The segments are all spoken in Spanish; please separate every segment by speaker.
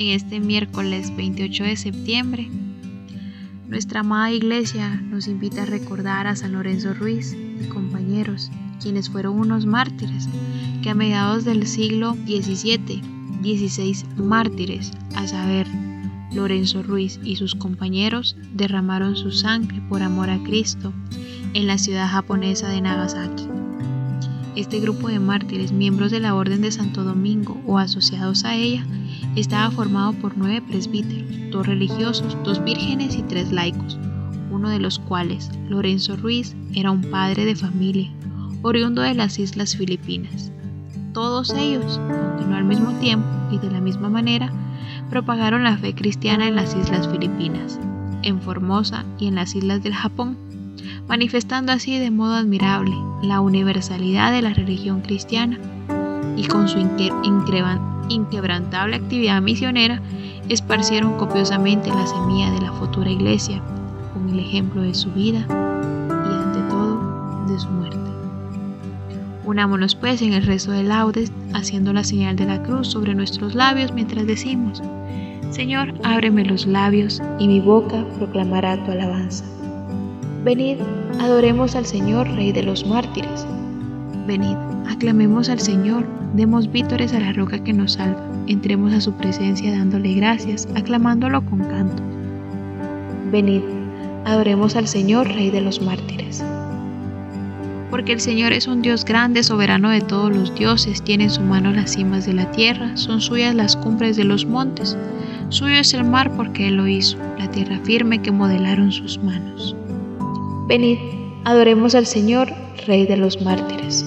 Speaker 1: En este miércoles 28 de septiembre, nuestra amada iglesia nos invita a recordar a San Lorenzo Ruiz y compañeros, quienes fueron unos mártires que a mediados del siglo XVII, 16 mártires, a saber, Lorenzo Ruiz y sus compañeros derramaron su sangre por amor a Cristo en la ciudad japonesa de Nagasaki. Este grupo de mártires, miembros de la Orden de Santo Domingo o asociados a ella, estaba formado por nueve presbíteros, dos religiosos, dos vírgenes y tres laicos, uno de los cuales, Lorenzo Ruiz, era un padre de familia, oriundo de las Islas Filipinas. Todos ellos, aunque no al mismo tiempo y de la misma manera, propagaron la fe cristiana en las Islas Filipinas, en Formosa y en las Islas del Japón manifestando así de modo admirable la universalidad de la religión cristiana y con su inquebrantable actividad misionera esparcieron copiosamente la semilla de la futura iglesia con el ejemplo de su vida y ante todo de su muerte. Unámonos pues en el rezo de laudes haciendo la señal de la cruz sobre nuestros labios mientras decimos, Señor, ábreme los labios y mi boca proclamará tu alabanza. Venid, adoremos al Señor, Rey de los mártires. Venid, aclamemos al Señor, demos vítores a la roca que nos salva, entremos a su presencia dándole gracias, aclamándolo con canto. Venid, adoremos al Señor, Rey de los mártires. Porque el Señor es un Dios grande, soberano de todos los dioses, tiene en su mano las cimas de la tierra, son suyas las cumbres de los montes, suyo es el mar porque Él lo hizo, la tierra firme que modelaron sus manos. Venid, adoremos al Señor, Rey de los mártires.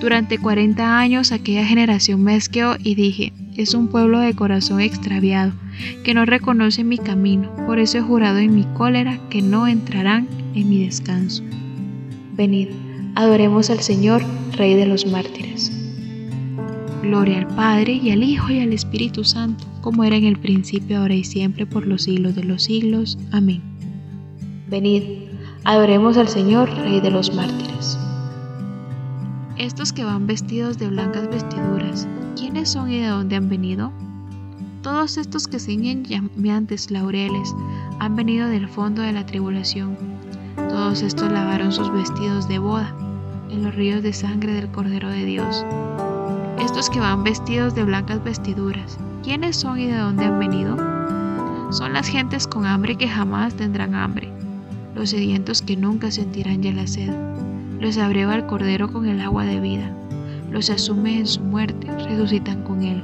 Speaker 1: Durante cuarenta años aquella generación me asqueó y dije, es un pueblo de corazón extraviado, que no reconoce mi camino, por eso he jurado en mi cólera que no entrarán en mi descanso. Venid, adoremos al Señor, Rey de los mártires. Gloria al Padre y al Hijo y al Espíritu Santo, como era en el principio, ahora y siempre, por los siglos de los siglos. Amén. Venid, Adoremos al Señor, Rey de los mártires. Estos que van vestidos de blancas vestiduras, ¿quiénes son y de dónde han venido? Todos estos que ciñen llameantes laureles han venido del fondo de la tribulación. Todos estos lavaron sus vestidos de boda en los ríos de sangre del Cordero de Dios. Estos que van vestidos de blancas vestiduras, ¿quiénes son y de dónde han venido? Son las gentes con hambre que jamás tendrán hambre los sedientos que nunca sentirán ya la sed. Los abreva el Cordero con el agua de vida, los asume en su muerte, resucitan con él.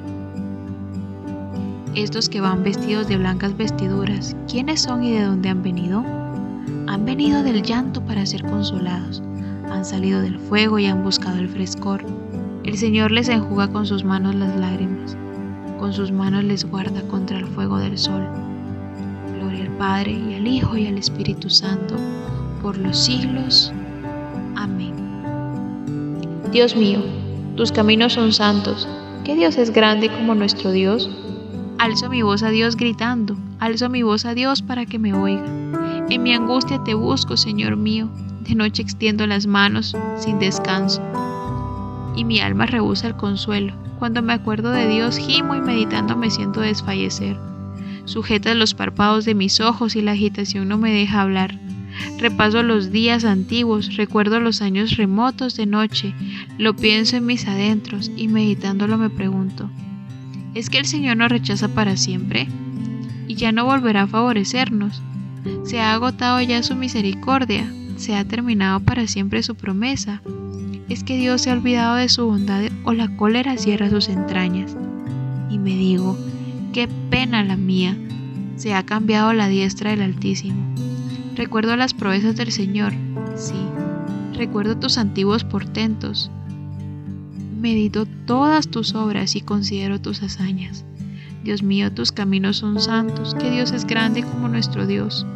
Speaker 1: estos que van vestidos de blancas vestiduras, ¿quiénes son y de dónde han venido? Han venido del llanto para ser consolados, han salido del fuego y han buscado el frescor. El Señor les enjuga con sus manos las lágrimas, con sus manos les guarda contra el fuego del sol. Gloria al Padre y al Hijo y al Espíritu Santo, por los siglos. Dios mío, tus caminos son santos. ¿Qué Dios es grande como nuestro Dios? Alzo mi voz a Dios gritando, alzo mi voz a Dios para que me oiga. En mi angustia te busco, Señor mío, de noche extiendo las manos sin descanso. Y mi alma rehúsa el consuelo. Cuando me acuerdo de Dios, gimo y meditando me siento desfallecer. Sujeta los párpados de mis ojos y la agitación no me deja hablar. Repaso los días antiguos, recuerdo los años remotos de noche, lo pienso en mis adentros y meditándolo me pregunto, ¿es que el Señor nos rechaza para siempre? ¿Y ya no volverá a favorecernos? ¿Se ha agotado ya su misericordia? ¿Se ha terminado para siempre su promesa? ¿Es que Dios se ha olvidado de su bondad o la cólera cierra sus entrañas? Y me digo, qué pena la mía, se ha cambiado la diestra del Altísimo Recuerdo las proezas del Señor, sí, recuerdo tus antiguos portentos. Medito todas tus obras y considero tus hazañas. Dios mío, tus caminos son santos, que Dios es grande como nuestro Dios.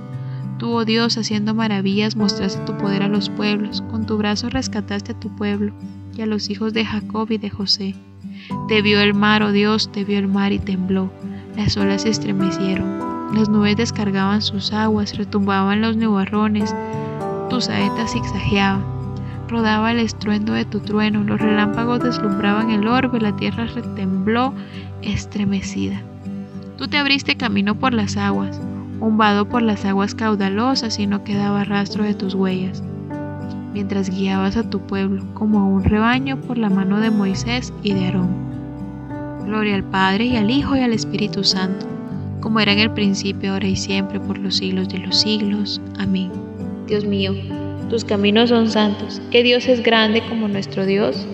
Speaker 1: Tú, oh Dios, haciendo maravillas, mostraste tu poder a los pueblos, con tu brazo rescataste a tu pueblo y a los hijos de Jacob y de José. Te vio el mar, oh Dios, te vio el mar y tembló, las olas se estremecieron. Las nubes descargaban sus aguas, retumbaban los nubarrones, tus saetas zigzagueaban. Rodaba el estruendo de tu trueno, los relámpagos deslumbraban el orbe, la tierra retembló estremecida. Tú te abriste camino por las aguas, un vado por las aguas caudalosas y no quedaba rastro de tus huellas, mientras guiabas a tu pueblo como a un rebaño por la mano de Moisés y de Aarón. Gloria al Padre y al Hijo y al Espíritu Santo como era en el principio, ahora y siempre, por los siglos de los siglos. Amén. Dios mío, tus caminos son santos, que Dios es grande como nuestro Dios.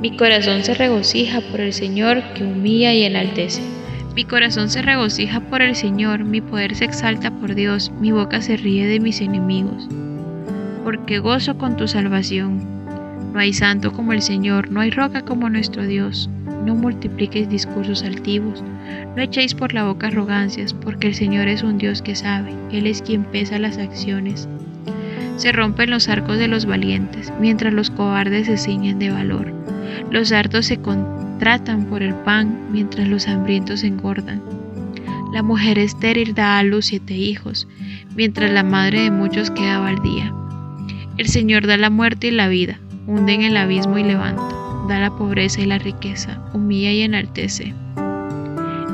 Speaker 1: Mi corazón se regocija por el Señor que humilla y enaltece. Mi corazón se regocija por el Señor, mi poder se exalta por Dios, mi boca se ríe de mis enemigos. Porque gozo con tu salvación. No hay santo como el Señor, no hay roca como nuestro Dios. No multipliquéis discursos altivos, no echéis por la boca arrogancias, porque el Señor es un Dios que sabe, Él es quien pesa las acciones. Se rompen los arcos de los valientes, mientras los cobardes se ciñen de valor. Los hartos se contratan por el pan, mientras los hambrientos engordan. La mujer estéril da a luz siete hijos, mientras la madre de muchos queda al día. El Señor da la muerte y la vida, hunde en el abismo y levanta da la pobreza y la riqueza, humilla y enaltece.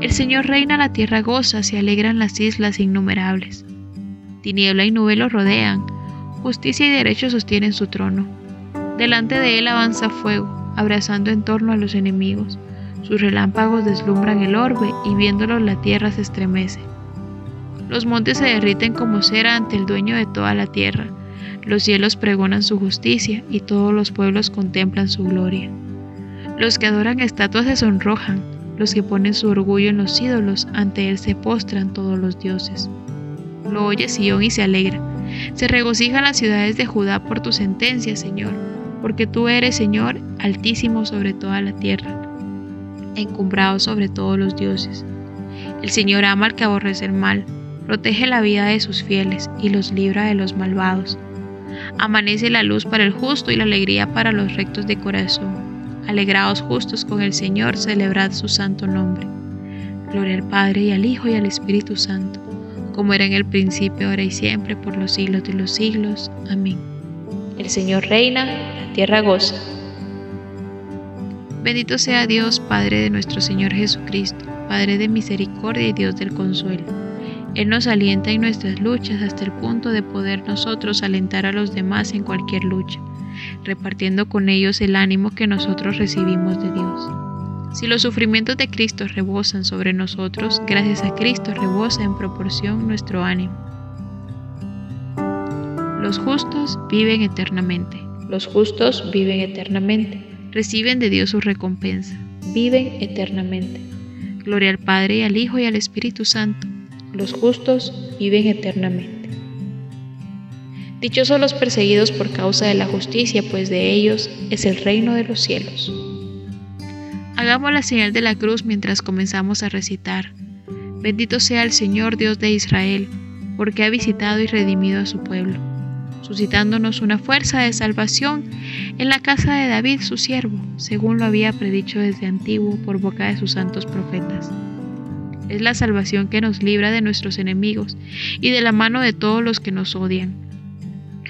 Speaker 1: El Señor reina, la tierra goza, se alegran las islas innumerables. Tiniebla y nube lo rodean, justicia y derecho sostienen su trono. Delante de él avanza fuego, abrazando en torno a los enemigos. Sus relámpagos deslumbran el orbe y viéndolo la tierra se estremece. Los montes se derriten como cera ante el dueño de toda la tierra. Los cielos pregonan su justicia y todos los pueblos contemplan su gloria. Los que adoran estatuas se sonrojan, los que ponen su orgullo en los ídolos, ante él se postran todos los dioses. Lo oye Sión y se alegra. Se regocijan las ciudades de Judá por tu sentencia, Señor, porque tú eres, Señor, altísimo sobre toda la tierra, encumbrado sobre todos los dioses. El Señor ama al que aborrece el mal, protege la vida de sus fieles y los libra de los malvados. Amanece la luz para el justo y la alegría para los rectos de corazón. Alegraos justos con el Señor, celebrad su santo nombre. Gloria al Padre y al Hijo y al Espíritu Santo, como era en el principio, ahora y siempre, por los siglos de los siglos. Amén. El Señor reina, la tierra goza. Bendito sea Dios, Padre de nuestro Señor Jesucristo, Padre de misericordia y Dios del consuelo. Él nos alienta en nuestras luchas hasta el punto de poder nosotros alentar a los demás en cualquier lucha, repartiendo con ellos el ánimo que nosotros recibimos de Dios. Si los sufrimientos de Cristo rebosan sobre nosotros, gracias a Cristo rebosa en proporción nuestro ánimo. Los justos viven eternamente. Los justos viven eternamente. Reciben de Dios su recompensa. Viven eternamente. Gloria al Padre y al Hijo y al Espíritu Santo. Los justos viven eternamente. Dichosos los perseguidos por causa de la justicia, pues de ellos es el reino de los cielos. Hagamos la señal de la cruz mientras comenzamos a recitar. Bendito sea el Señor Dios de Israel, porque ha visitado y redimido a su pueblo suscitándonos una fuerza de salvación en la casa de David, su siervo, según lo había predicho desde antiguo por boca de sus santos profetas. Es la salvación que nos libra de nuestros enemigos y de la mano de todos los que nos odian,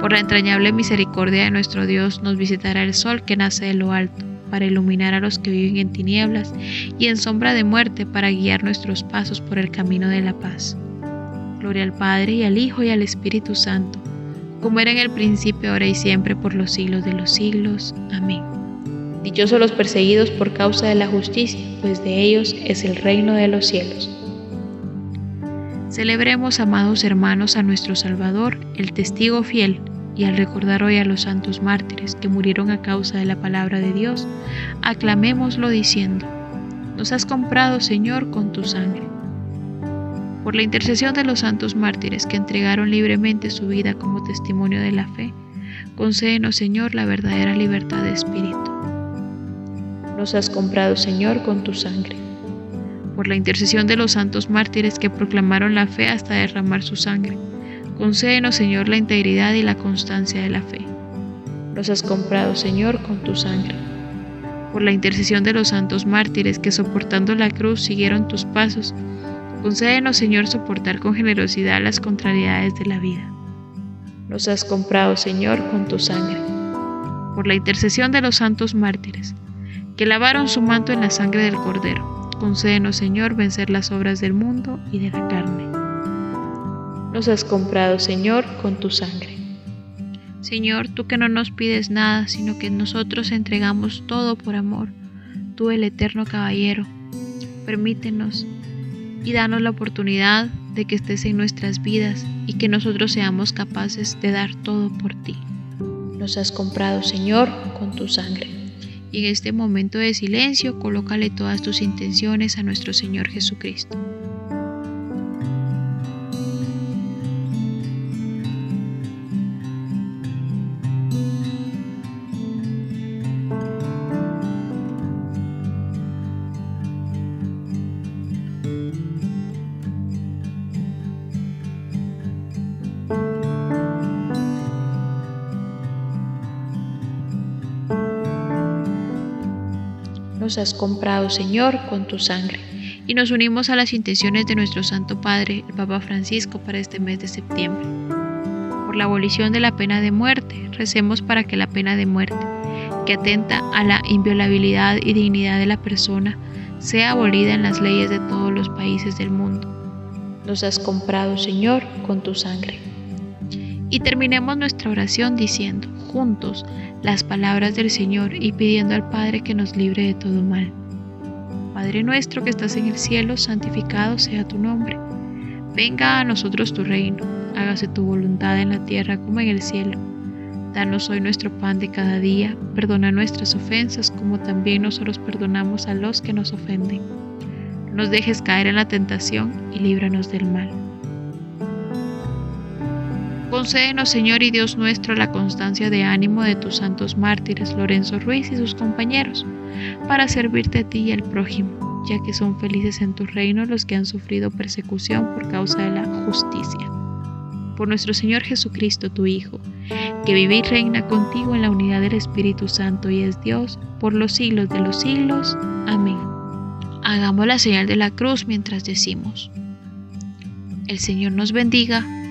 Speaker 1: Por la entrañable misericordia de nuestro Dios nos visitará el sol que nace de lo alto, para iluminar a los que viven en tinieblas y en sombra de muerte, para guiar nuestros pasos por el camino de la paz. Gloria al Padre y al Hijo y al Espíritu Santo, como era en el principio, ahora y siempre, por los siglos de los siglos. Amén. Dichosos los perseguidos por causa de la justicia, pues de ellos es el reino de los cielos. Celebremos, amados hermanos, a nuestro Salvador, el testigo fiel, y al recordar hoy a los santos mártires que murieron a causa de la palabra de Dios, aclamémoslo diciendo, Nos has comprado, Señor, con tu sangre por la intercesión de los santos mártires que entregaron libremente su vida como testimonio de la fe, concédenos, Señor, la verdadera libertad de espíritu. Nos has comprado, Señor, con tu sangre. Por la intercesión de los santos mártires que proclamaron la fe hasta derramar su sangre, concédenos, Señor, la integridad y la constancia de la fe. Nos has comprado, Señor, con tu sangre. Por la intercesión de los santos mártires que soportando la cruz siguieron tus pasos, Concédenos, Señor, soportar con generosidad las contrariedades de la vida. Nos has comprado, Señor, con tu sangre. Por la intercesión de los santos mártires, que lavaron su manto en la sangre del Cordero, concédenos, Señor, vencer las obras del mundo y de la carne. Nos has comprado, Señor, con tu sangre. Señor, tú que no nos pides nada, sino que nosotros entregamos todo por amor, tú el eterno caballero, permítenos y danos la oportunidad de que estés en nuestras vidas y que nosotros seamos capaces de dar todo por ti. Nos has comprado, Señor, con tu sangre. Y en este momento de silencio, colócale todas tus intenciones a nuestro Señor Jesucristo. Nos has comprado, Señor, con tu sangre. Y nos unimos a las intenciones de nuestro Santo Padre, el Papa Francisco, para este mes de septiembre. Por la abolición de la pena de muerte, recemos para que la pena de muerte, que atenta a la inviolabilidad y dignidad de la persona, sea abolida en las leyes de todos los países del mundo. Nos has comprado, Señor, con tu sangre. Y terminemos nuestra oración diciendo, juntos, las palabras del Señor y pidiendo al Padre que nos libre de todo mal. Padre nuestro que estás en el cielo, santificado sea tu nombre. Venga a nosotros tu reino, hágase tu voluntad en la tierra como en el cielo. Danos hoy nuestro pan de cada día, perdona nuestras ofensas como también nosotros perdonamos a los que nos ofenden. No nos dejes caer en la tentación y líbranos del mal. Concédenos, Señor y Dios nuestro, la constancia de ánimo de tus santos mártires Lorenzo Ruiz y sus compañeros, para servirte a ti y al prójimo, ya que son felices en tu reino los que han sufrido persecución por causa de la justicia. Por nuestro Señor Jesucristo, tu Hijo, que vive y reina contigo en la unidad del Espíritu Santo y es Dios por los siglos de los siglos. Amén. Hagamos la señal de la cruz mientras decimos, el Señor nos bendiga